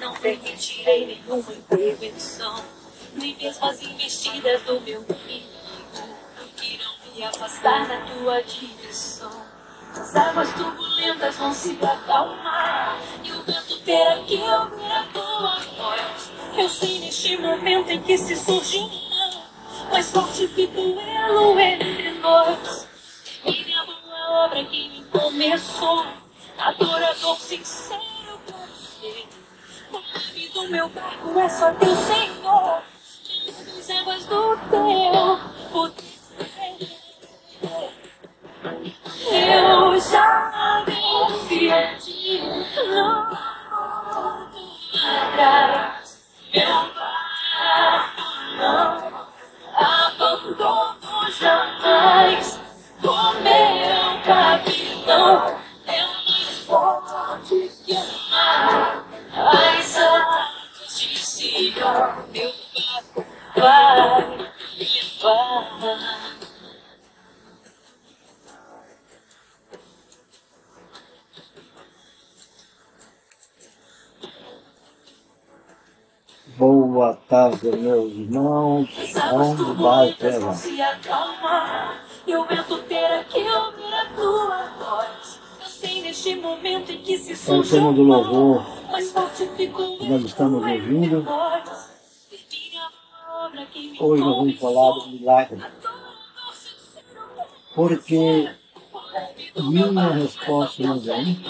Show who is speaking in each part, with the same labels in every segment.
Speaker 1: Não permitirei nenhuma intervenção. Nem mesmo as investidas do meu inimigo irão me afastar da tua direção. As águas turbulentas vão se acalmar e o vento terá que ouvir a tua voz. Eu sei neste momento em que se surge um não, mas forte fica o elo entre nós. E minha mão é a obra que me começou, adorador sincero do meu barco é só teu Senhor, as águas do teu poder. Eu já venci a ti, não atrás. Meu
Speaker 2: meus irmãos. Onde vai pela?
Speaker 1: se acalmar e o vento terá que ouvir a tua voz. Eu sei neste momento em que se
Speaker 2: É o
Speaker 1: surge
Speaker 2: tema do
Speaker 1: um
Speaker 2: louvor
Speaker 1: mas fortifica o
Speaker 2: que nós estamos ouvindo. Hoje nós vamos falar do milagre, porque minha resposta não vem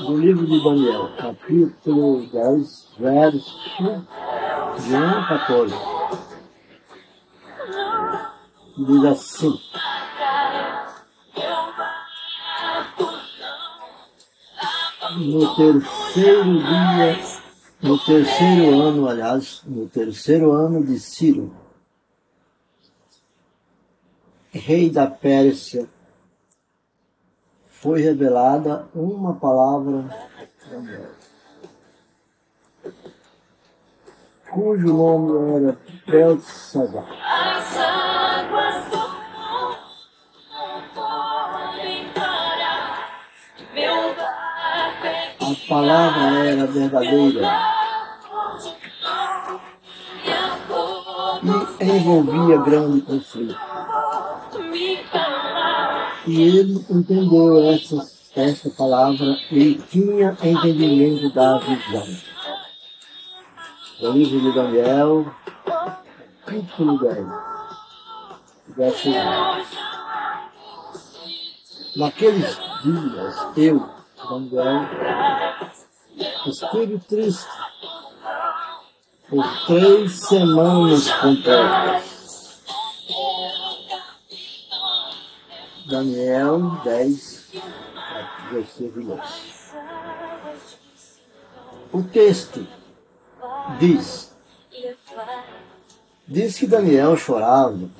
Speaker 2: do livro de Daniel, capítulo 10, verso de 1 a 14. Diz assim: No terceiro dia, no terceiro ano, aliás, no terceiro ano de Ciro, rei da Pérsia, foi revelada uma palavra cujo nome era Belsazar.
Speaker 1: As águas do mundo podem parar. Meu barco é
Speaker 2: A palavra era verdadeira
Speaker 1: e
Speaker 2: envolvia grande conflito. E ele entendeu essa, essa palavra e tinha entendimento da visão. O livro de Daniel, capítulo 10, verso 1. Naqueles dias, eu, Daniel, estive triste por três semanas completas. Daniel 10, versículo 2. O texto diz, diz que Daniel chorava,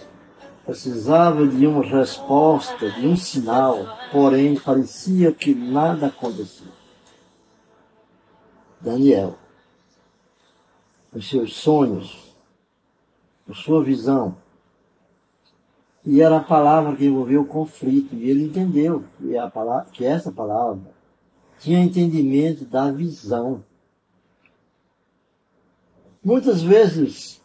Speaker 2: precisava de uma resposta, de um sinal, porém parecia que nada acontecia. Daniel, os seus sonhos, a sua visão, e era a palavra que envolveu o conflito. E ele entendeu que, a palavra, que essa palavra tinha entendimento da visão. Muitas vezes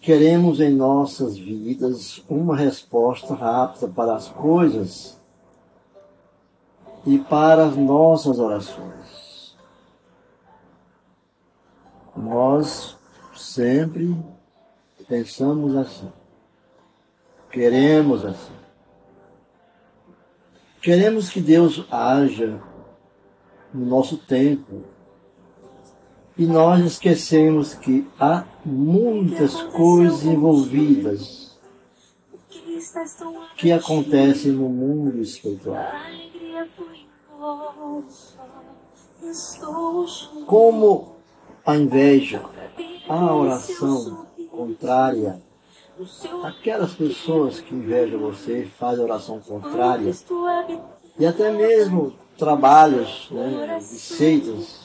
Speaker 2: queremos em nossas vidas uma resposta rápida para as coisas e para as nossas orações. Nós sempre pensamos assim. Queremos assim. Queremos que Deus haja no nosso tempo. E nós esquecemos que há muitas coisas envolvidas
Speaker 1: Que
Speaker 2: acontecem no mundo espiritual. Como a inveja, a oração contrária, aquelas pessoas que invejam você fazem oração contrária,
Speaker 1: Cristo habita
Speaker 2: e até mesmo trabalhos né, de seitas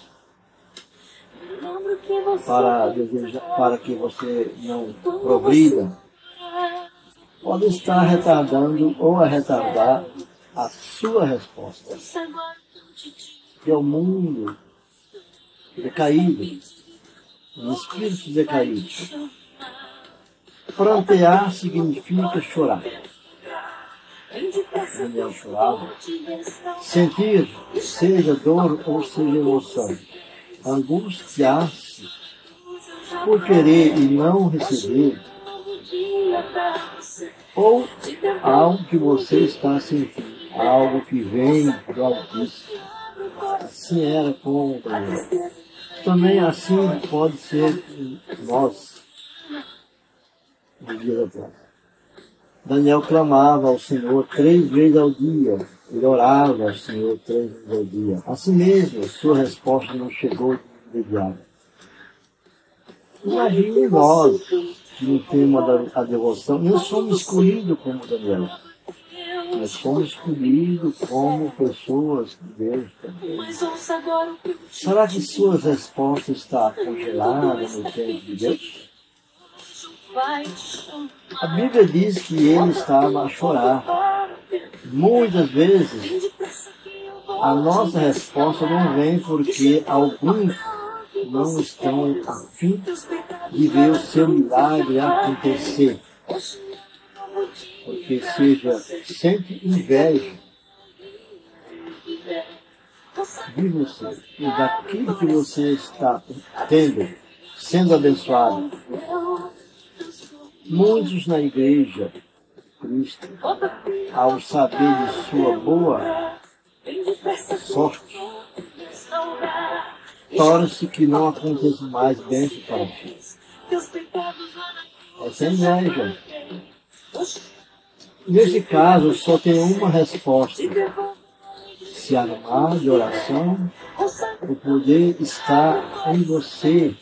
Speaker 2: para, desejar, para que você não progrida, pode estar retardando ou a retardar a sua resposta.
Speaker 1: Que
Speaker 2: é o mundo decaído, um espírito decaído. Prantear significa chorar. Daniel chorava. Sentir, seja dor ou seja emoção. Angustiar-se por querer e não receber. Ou algo que você está sentindo. Algo que vem do Altíssimo. Assim era com Daniel. Também assim pode ser nós. No dia da terra. Daniel clamava ao Senhor três vezes ao dia. Ele orava ao Senhor três vezes ao dia. Assim mesmo, sua resposta não chegou de imediato. Imagine nós, no tema da devoção, nós somos escolhidos como Daniel. Nós somos escolhidos como pessoas de Deus também. Será que suas respostas estão congeladas no tempo de Deus? A Bíblia diz que ele estava a chorar. Muitas vezes a nossa resposta não vem porque alguns não estão a fim de ver o seu milagre acontecer. Porque seja sente inveja de você e daquilo que você está tendo, sendo abençoado. Muitos na igreja, Cristo, ao saber de sua boa sorte, torce que não aconteça mais bênção para ti. Essa é inveja. Nesse caso, só tem uma resposta. Se armar de oração, o poder está em você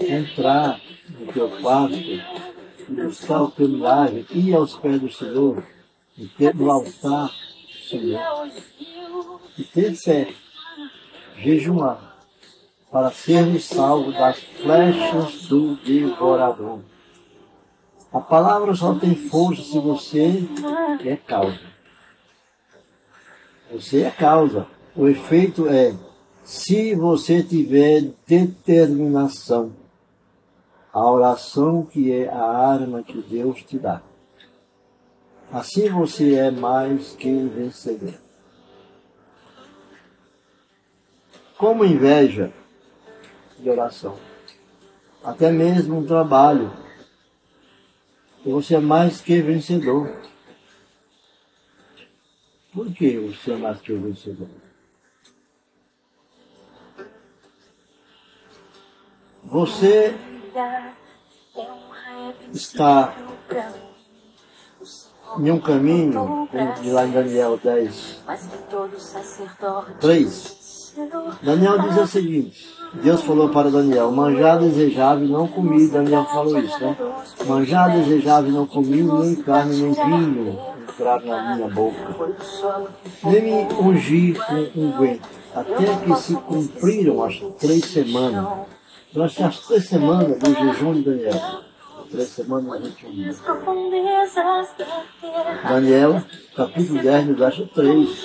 Speaker 2: entrar no teu quarto buscar o teu milagre, ir aos pés do Senhor, e ter no altar do Senhor, e ter fé, jejuar, para sermos salvos das flechas do devorador. A palavra só tem força se você é causa. Você é causa. O efeito é se você tiver determinação a oração que é a arma que Deus te dá. Assim você é mais que vencedor. Como inveja de oração, até mesmo um trabalho, você é mais que vencedor. Por que você é mais que vencedor? Você está em um caminho, de lá em Daniel 10, 3. Daniel diz o seguinte: Deus falou para Daniel: Manjar desejável não comi. Daniel falou isso, né? Manjar desejável não comi, nem carne, nem vinho entrar na minha boca. Nem me ungi com unguento, até que se cumpriram as três semanas durante as três semanas do jejum de Daniel. Três semanas, 21 dias. Daniel, capítulo 10, no verso 3.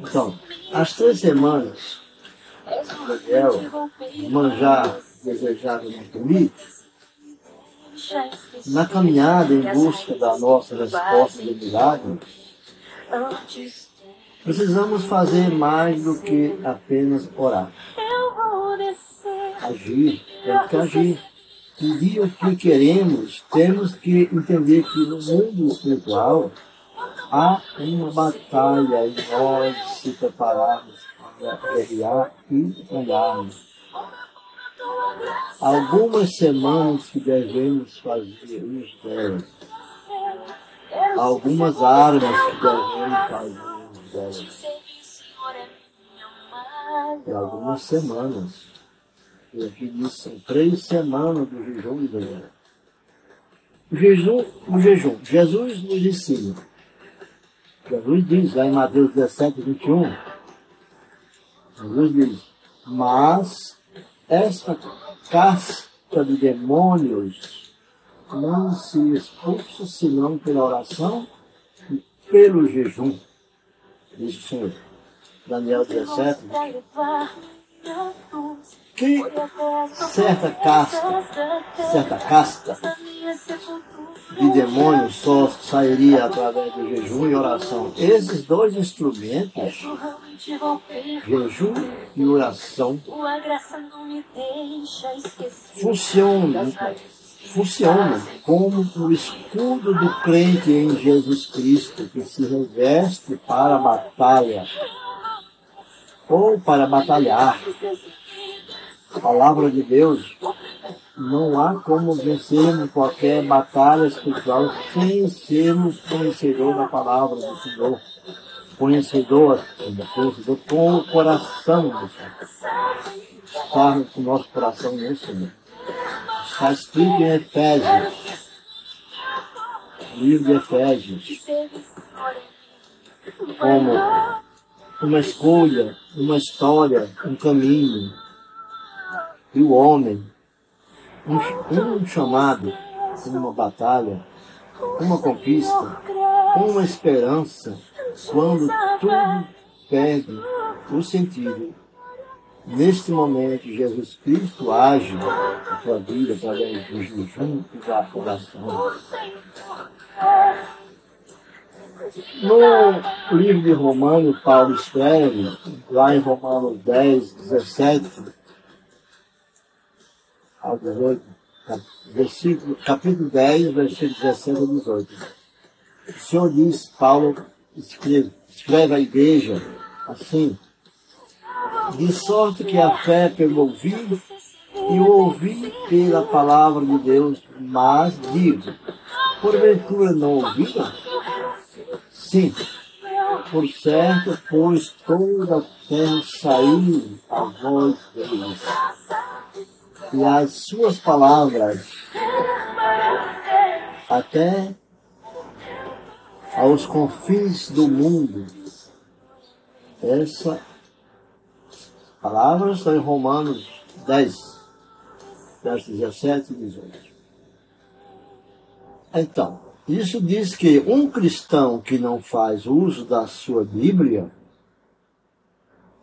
Speaker 2: Então, as três semanas, Daniel, manjar desejável não comer, na caminhada em busca da nossa resposta de milagre, precisamos fazer mais do que apenas orar agir, temos que agir. Pedir o que queremos, temos que entender que no mundo espiritual há uma batalha e nós se prepararmos para guerrear e ganharmos. Algumas semanas que devemos fazer uso delas. Algumas armas que devemos fazer uso delas. E algumas semanas e aqui diz são três semanas do jejum de Daniel. O jejum, o jejum. Jesus nos ensina. Jesus diz lá em Mateus 17, 21. Jesus diz, mas esta casta de demônios não se expulsa senão pela oração e pelo jejum, diz o Senhor. Daniel 17, que certa casta, certa casta de demônios só sairia através do jejum e oração. Esses dois instrumentos, jejum e oração, funcionam, funcionam como o escudo do crente em Jesus Cristo que se reveste para a batalha ou para batalhar. Palavra de Deus não há como vencermos qualquer batalha espiritual sem sermos conhecedor da palavra do Senhor. Conhecedor, conhecedor com o coração do Senhor. Estar com o nosso coração no Senhor. Está escrito em Efésios, livro de Efésios, como uma escolha, uma história, um caminho. E o homem, um, um chamado, uma batalha, uma conquista, uma esperança, quando tudo perde o sentido. Neste momento, Jesus Cristo age na sua vida através do jejum e da oração. No livro de Romanos, Paulo escreve, lá em Romanos 10, 17 ao 18, versículo, capítulo 10, versículo 17 ao 18. O Senhor diz, Paulo escreve, escreve à igreja assim, de sorte que a fé pelo ouvir e o ouvir pela palavra de Deus, mas digo, porventura não ouviram? Sim, por certo, pois toda a terra saiu a voz deles. E as suas palavras até aos confins do mundo. Essa palavra está em Romanos 10, versos 17 e 18. Então, isso diz que um cristão que não faz uso da sua Bíblia,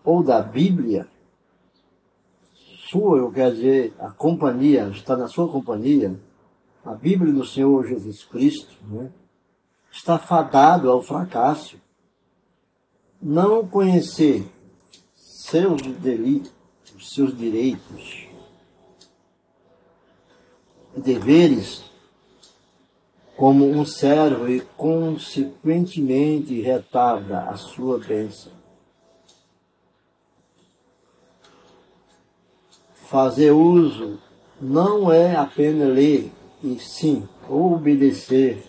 Speaker 2: ou da Bíblia, sua, eu quero dizer, a companhia, está na sua companhia, a Bíblia do Senhor Jesus Cristo, né, está fadado ao fracasso. Não conhecer seus delitos, seus direitos, deveres como um servo e consequentemente retarda a sua bênção. Fazer uso não é apenas ler, e sim obedecer.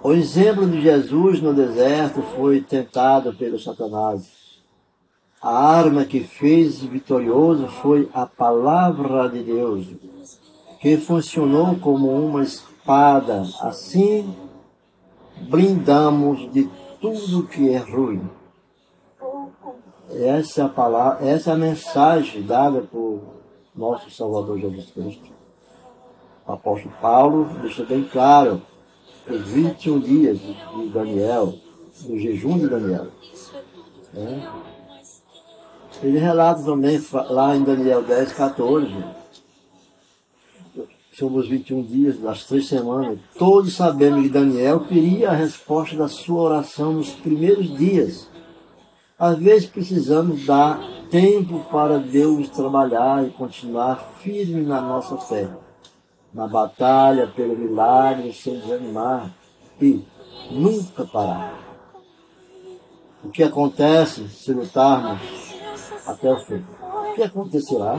Speaker 2: O exemplo de Jesus no deserto foi tentado pelo Satanás. A arma que fez vitorioso foi a palavra de Deus que funcionou como uma espada. Assim, brindamos de tudo que é ruim. Essa é palavra, essa é mensagem dada por nosso Salvador Jesus Cristo. O apóstolo Paulo deixa bem claro os 21 dias de Daniel, do jejum de Daniel. É. Ele relata também lá em Daniel 10, 14 sobre os 21 dias, das três semanas, todos sabemos que Daniel queria a resposta da sua oração nos primeiros dias. Às vezes precisamos dar tempo para Deus trabalhar e continuar firme na nossa fé, na batalha pelo milagre, sem desanimar e nunca parar. O que acontece se lutarmos até o fim? O que acontecerá?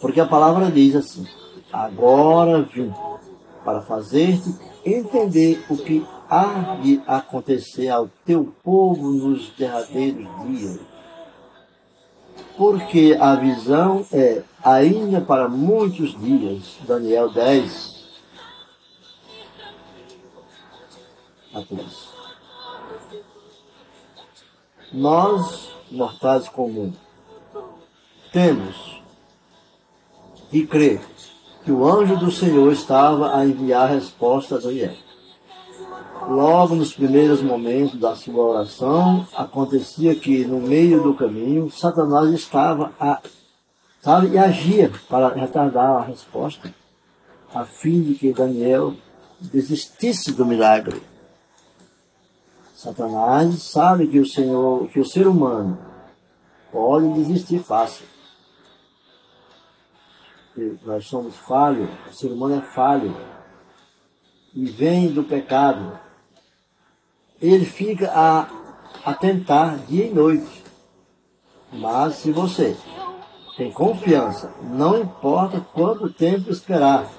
Speaker 2: Porque a palavra diz assim: Agora vim para fazer-te entender o que há de acontecer ao teu povo nos derradeiros dias. Porque a visão é ainda para muitos dias. Daniel 10. Apenas. Nós, mortais comuns, temos de crer que o anjo do Senhor estava a enviar a resposta a Daniel. Logo nos primeiros momentos da sua oração, acontecia que no meio do caminho, Satanás estava a, sabe, e agia para retardar a resposta, a fim de que Daniel desistisse do milagre. Satanás sabe que o Senhor, que o ser humano pode desistir fácil. Nós somos falhos, o ser humano é falho e vem do pecado ele fica a, a tentar dia e noite. Mas se você tem confiança, não importa quanto tempo esperar,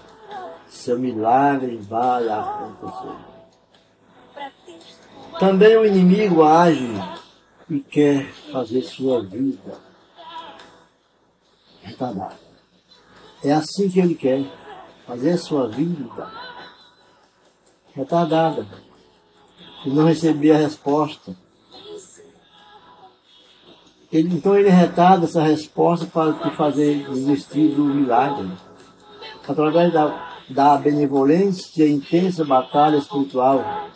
Speaker 2: seu milagre vai acontecer. Também o inimigo age e quer fazer sua vida retardada. É assim que ele quer, fazer sua vida retardada e não recebia a resposta. Ele, então ele retarda essa resposta para te fazer desistir do milagre. Através da, da benevolência e intensa batalha espiritual,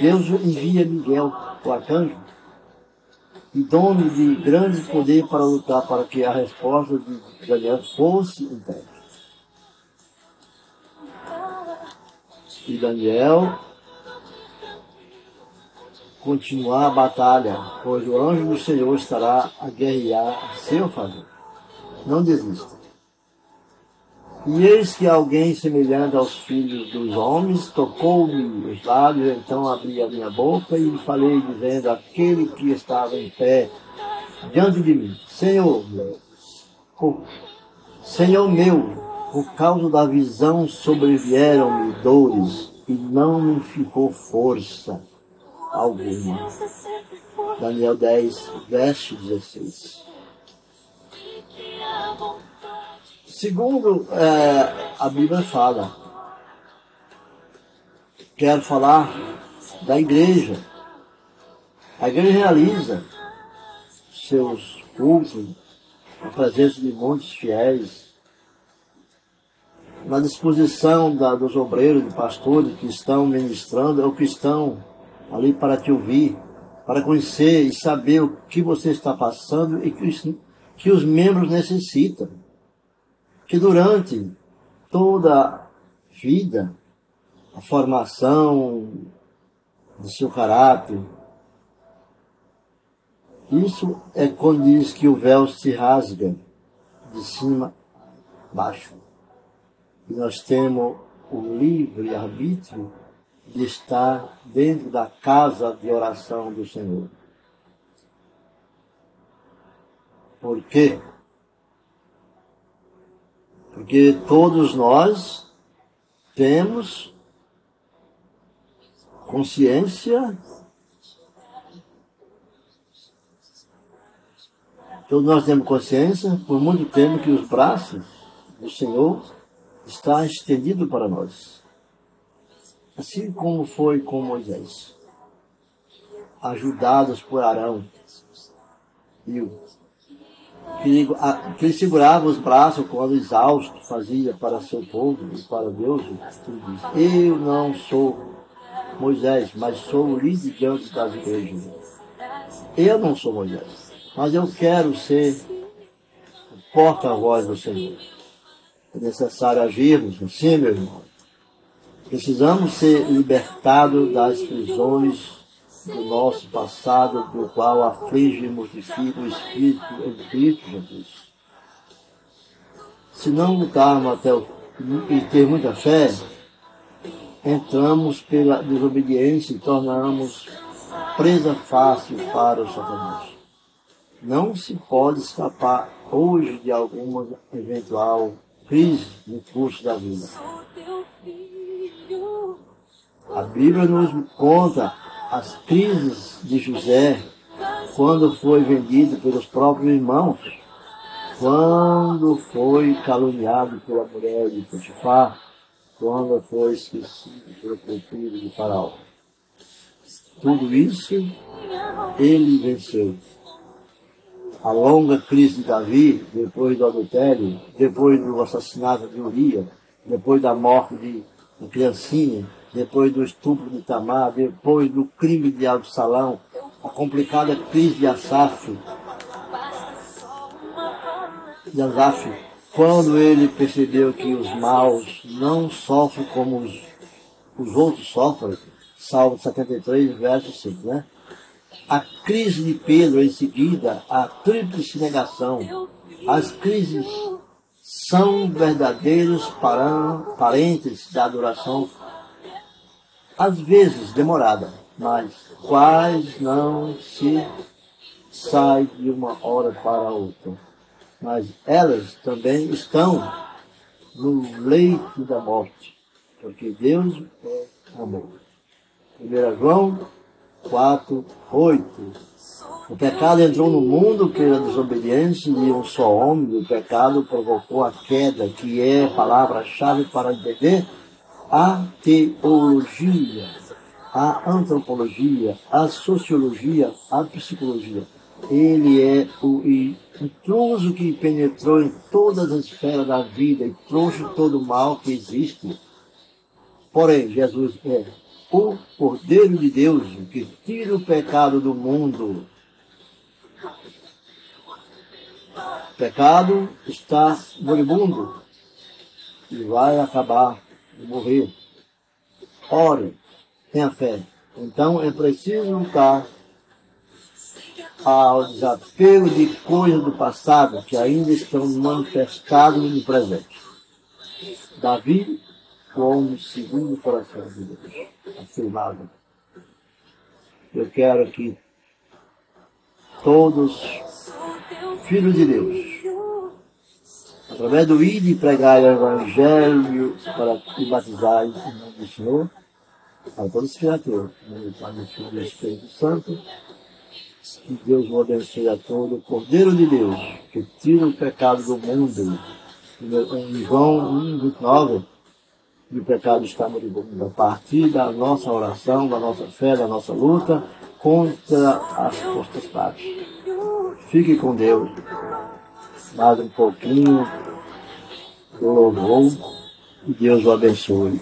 Speaker 2: Deus envia Miguel, o arcanjo, e dono de grande poder para lutar para que a resposta de Daniel fosse entregue. E Daniel continuar a batalha, pois o anjo do Senhor estará a guerrear a seu favor. Não desista. E eis que alguém semelhante aos filhos dos homens tocou-me os lábios, então abri a minha boca e falei, dizendo aquele que estava em pé diante de mim: Senhor por, Senhor meu, por causa da visão sobrevieram-me dores e não me ficou força alguma. Daniel 10, verso 16. Segundo é, a Bíblia fala, quero falar da igreja. A igreja realiza seus cultos, a presença de muitos fiéis, na disposição da, dos obreiros, de pastores que estão ministrando ou que estão ali para te ouvir, para conhecer e saber o que você está passando e que os, que os membros necessitam. Que durante toda a vida, a formação do seu caráter, isso é quando diz que o véu se rasga de cima a baixo. E nós temos o livre arbítrio de estar dentro da casa de oração do Senhor. Por quê? Porque todos nós temos consciência, todos nós temos consciência por muito tempo que os braços do Senhor estão estendidos para nós assim como foi com Moisés, ajudados por Arão? Que, ele, que segurava os braços quando exausto fazia para seu povo e para Deus. Ele Eu não sou Moisés, mas sou o líder diante das igrejas. Eu não sou Moisés, mas eu quero ser o porta-voz do Senhor. É necessário agirmos assim, meu irmão Precisamos ser libertados das prisões do nosso passado, do qual aflige e mortifica o Espírito em Cristo Jesus. Se não lutarmos até o, e ter muita fé, entramos pela desobediência e tornamos presa fácil para o Satanás. Não se pode escapar hoje de alguma eventual crise no curso da vida. A Bíblia nos conta as crises de José quando foi vendido pelos próprios irmãos, quando foi caluniado pela mulher de Potifar, quando foi esquecido pelo pupilo de Faraó. Tudo isso ele venceu. A longa crise de Davi, depois do adultério, depois do assassinato de Urias, depois da morte de uma criancinha, depois do estupro de Tamar, depois do crime de Absalão, a complicada crise de Asaf, de Asaf, quando ele percebeu que os maus não sofrem como os, os outros sofrem, Salmo 73, verso 5, né? A crise de Pedro em seguida, a tríplice negação, as crises são verdadeiros parentes da adoração, às vezes demorada, mas quais não se sai de uma hora para outra. Mas elas também estão no leito da morte, porque Deus é amor. 1 João 4, 8. O pecado entrou no mundo pela desobediência de um só homem. O pecado provocou a queda, que é a palavra-chave para entender a teologia, a antropologia, a sociologia, a psicologia. Ele é o intruso que penetrou em todas as esferas da vida e trouxe todo o mal que existe. Porém, Jesus é o Cordeiro de Deus que tira o pecado do mundo. O pecado está moribundo e vai acabar de morrer. Ore, tenha fé. Então é preciso lutar ao desapego de coisas do passado que ainda estão manifestadas no presente. Davi segundo o coração de Deus, afirmado. Eu quero que todos, filhos de Deus, através do ID e pregar o Evangelho para e batizar em nome do Senhor, a todos os criaturas, do Pai, do Filho e do Espírito Santo, que Deus o abençoe a todos, o Cordeiro de Deus, que tira o pecado do mundo. Em João 1, 29, e o pecado está moribundo. A partir da nossa oração, da nossa fé, da nossa luta contra as potestades. Fique com Deus. Mais um pouquinho do louvor e Deus o abençoe.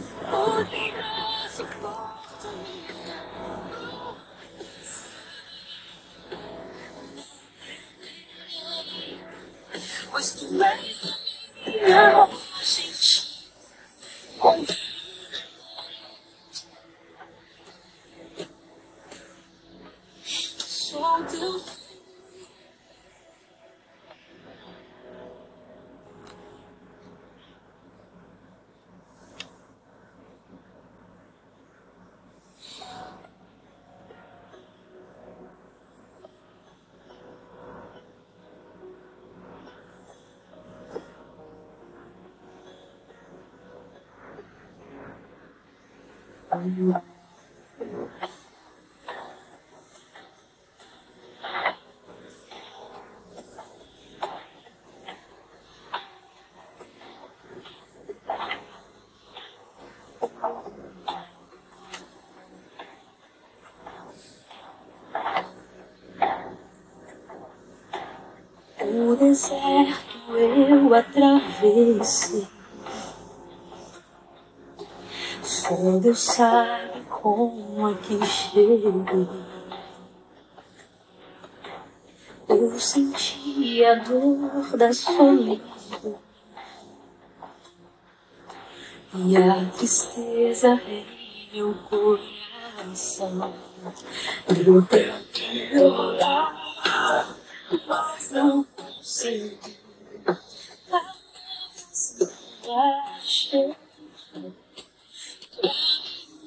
Speaker 1: O deserto eu atravessei. Só Deus sabe como aqui cheguei. Eu senti a dor da solidão e a tristeza em meu coração. Eu tentei orar, mas não consegui. Achei só consegui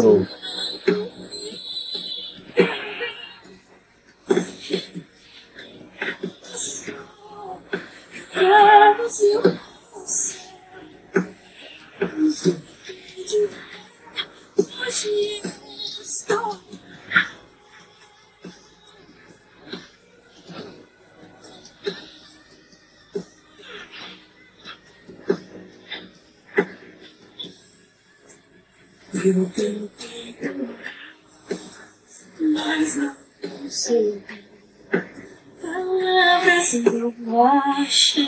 Speaker 1: não Eu tentei, mas não sei. Palavras eu acho